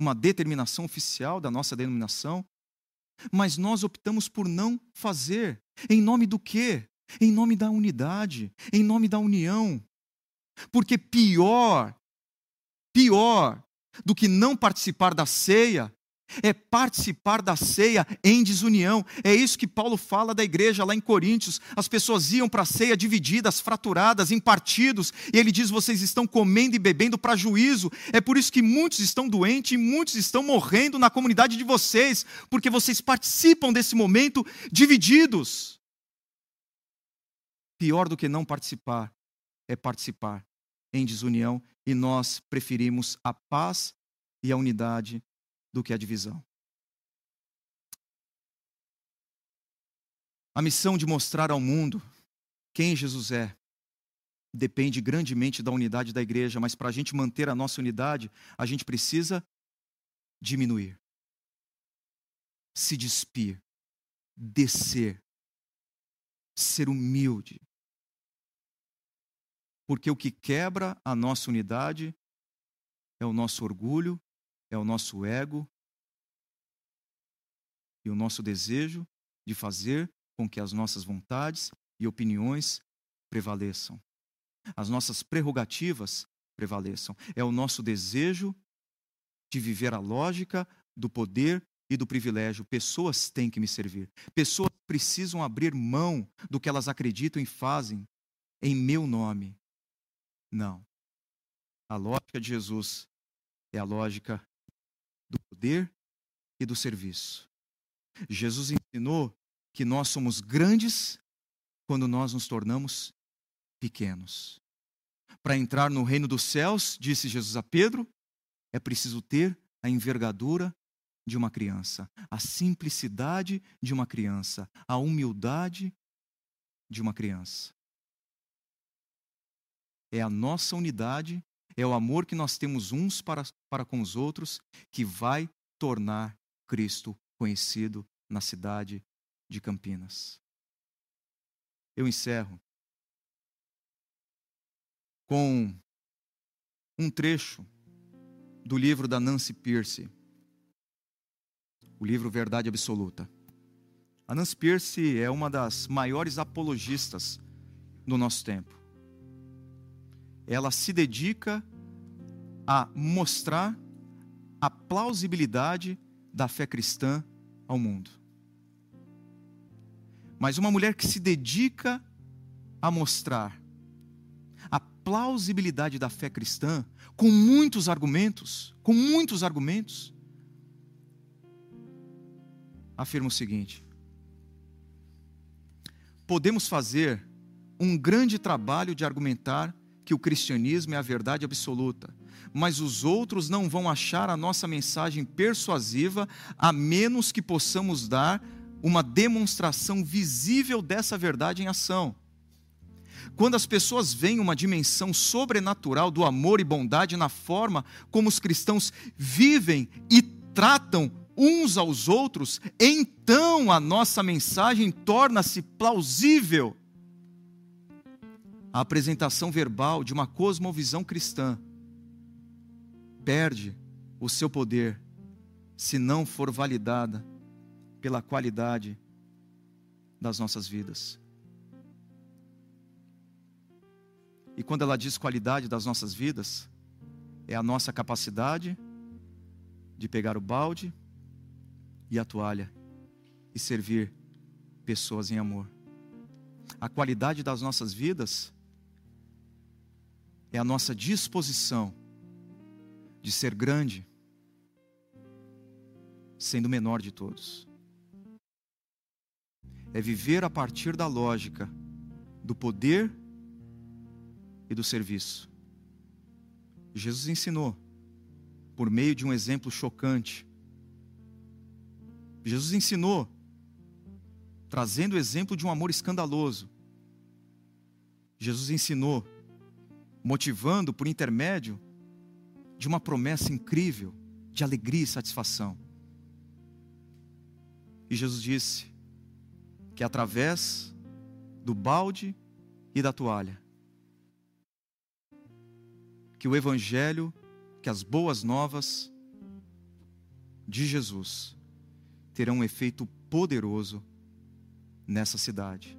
uma determinação oficial da nossa denominação, mas nós optamos por não fazer. Em nome do quê? Em nome da unidade, em nome da união. Porque pior, pior do que não participar da ceia é participar da ceia em desunião. É isso que Paulo fala da igreja lá em Coríntios. As pessoas iam para a ceia divididas, fraturadas, em partidos, e ele diz: vocês estão comendo e bebendo para juízo. É por isso que muitos estão doentes e muitos estão morrendo na comunidade de vocês, porque vocês participam desse momento divididos. Pior do que não participar é participar em desunião e nós preferimos a paz e a unidade do que a divisão. A missão de mostrar ao mundo quem Jesus é depende grandemente da unidade da igreja, mas para a gente manter a nossa unidade, a gente precisa diminuir, se despir, descer, ser humilde, porque o que quebra a nossa unidade é o nosso orgulho, é o nosso ego e o nosso desejo de fazer com que as nossas vontades e opiniões prevaleçam. As nossas prerrogativas prevaleçam. É o nosso desejo de viver a lógica do poder e do privilégio. Pessoas têm que me servir. Pessoas precisam abrir mão do que elas acreditam e fazem em meu nome. Não. A lógica de Jesus é a lógica do poder e do serviço. Jesus ensinou que nós somos grandes quando nós nos tornamos pequenos. Para entrar no reino dos céus, disse Jesus a Pedro, é preciso ter a envergadura de uma criança, a simplicidade de uma criança, a humildade de uma criança é a nossa unidade, é o amor que nós temos uns para, para com os outros que vai tornar Cristo conhecido na cidade de Campinas. Eu encerro com um trecho do livro da Nancy Pierce, o livro Verdade Absoluta. A Nancy Pierce é uma das maiores apologistas do nosso tempo ela se dedica a mostrar a plausibilidade da fé cristã ao mundo. Mas uma mulher que se dedica a mostrar a plausibilidade da fé cristã com muitos argumentos, com muitos argumentos, afirma o seguinte: podemos fazer um grande trabalho de argumentar que o cristianismo é a verdade absoluta, mas os outros não vão achar a nossa mensagem persuasiva a menos que possamos dar uma demonstração visível dessa verdade em ação. Quando as pessoas veem uma dimensão sobrenatural do amor e bondade na forma como os cristãos vivem e tratam uns aos outros, então a nossa mensagem torna-se plausível. A apresentação verbal de uma cosmovisão cristã perde o seu poder se não for validada pela qualidade das nossas vidas. E quando ela diz qualidade das nossas vidas, é a nossa capacidade de pegar o balde e a toalha e servir pessoas em amor. A qualidade das nossas vidas é a nossa disposição de ser grande, sendo o menor de todos. É viver a partir da lógica do poder e do serviço. Jesus ensinou, por meio de um exemplo chocante, Jesus ensinou, trazendo o exemplo de um amor escandaloso. Jesus ensinou, motivando por intermédio de uma promessa incrível de alegria e satisfação. E Jesus disse que através do balde e da toalha, que o Evangelho, que as boas novas de Jesus terão um efeito poderoso nessa cidade.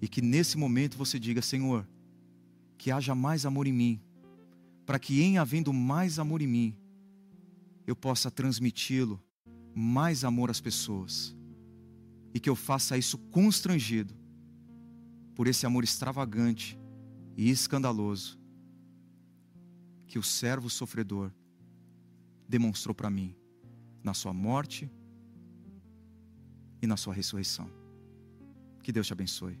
E que nesse momento você diga: Senhor, que haja mais amor em mim, para que, em havendo mais amor em mim, eu possa transmiti-lo, mais amor às pessoas, e que eu faça isso constrangido por esse amor extravagante e escandaloso que o servo sofredor demonstrou para mim na sua morte e na sua ressurreição. Que Deus te abençoe.